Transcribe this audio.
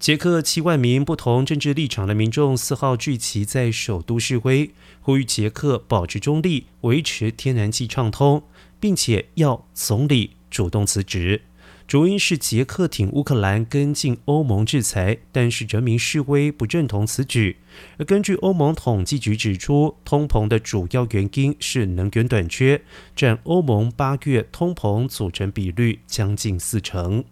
捷克七万名不同政治立场的民众四号聚集在首都示威呼吁捷克保持中立维持天然气畅通并且要总理主动辞职。主因是捷克挺乌克兰跟进欧盟制裁但是人民示威不认同此举。而根据欧盟统计局指出通膨的主要原因是能源短缺占欧盟八月通膨组成比率将近四成。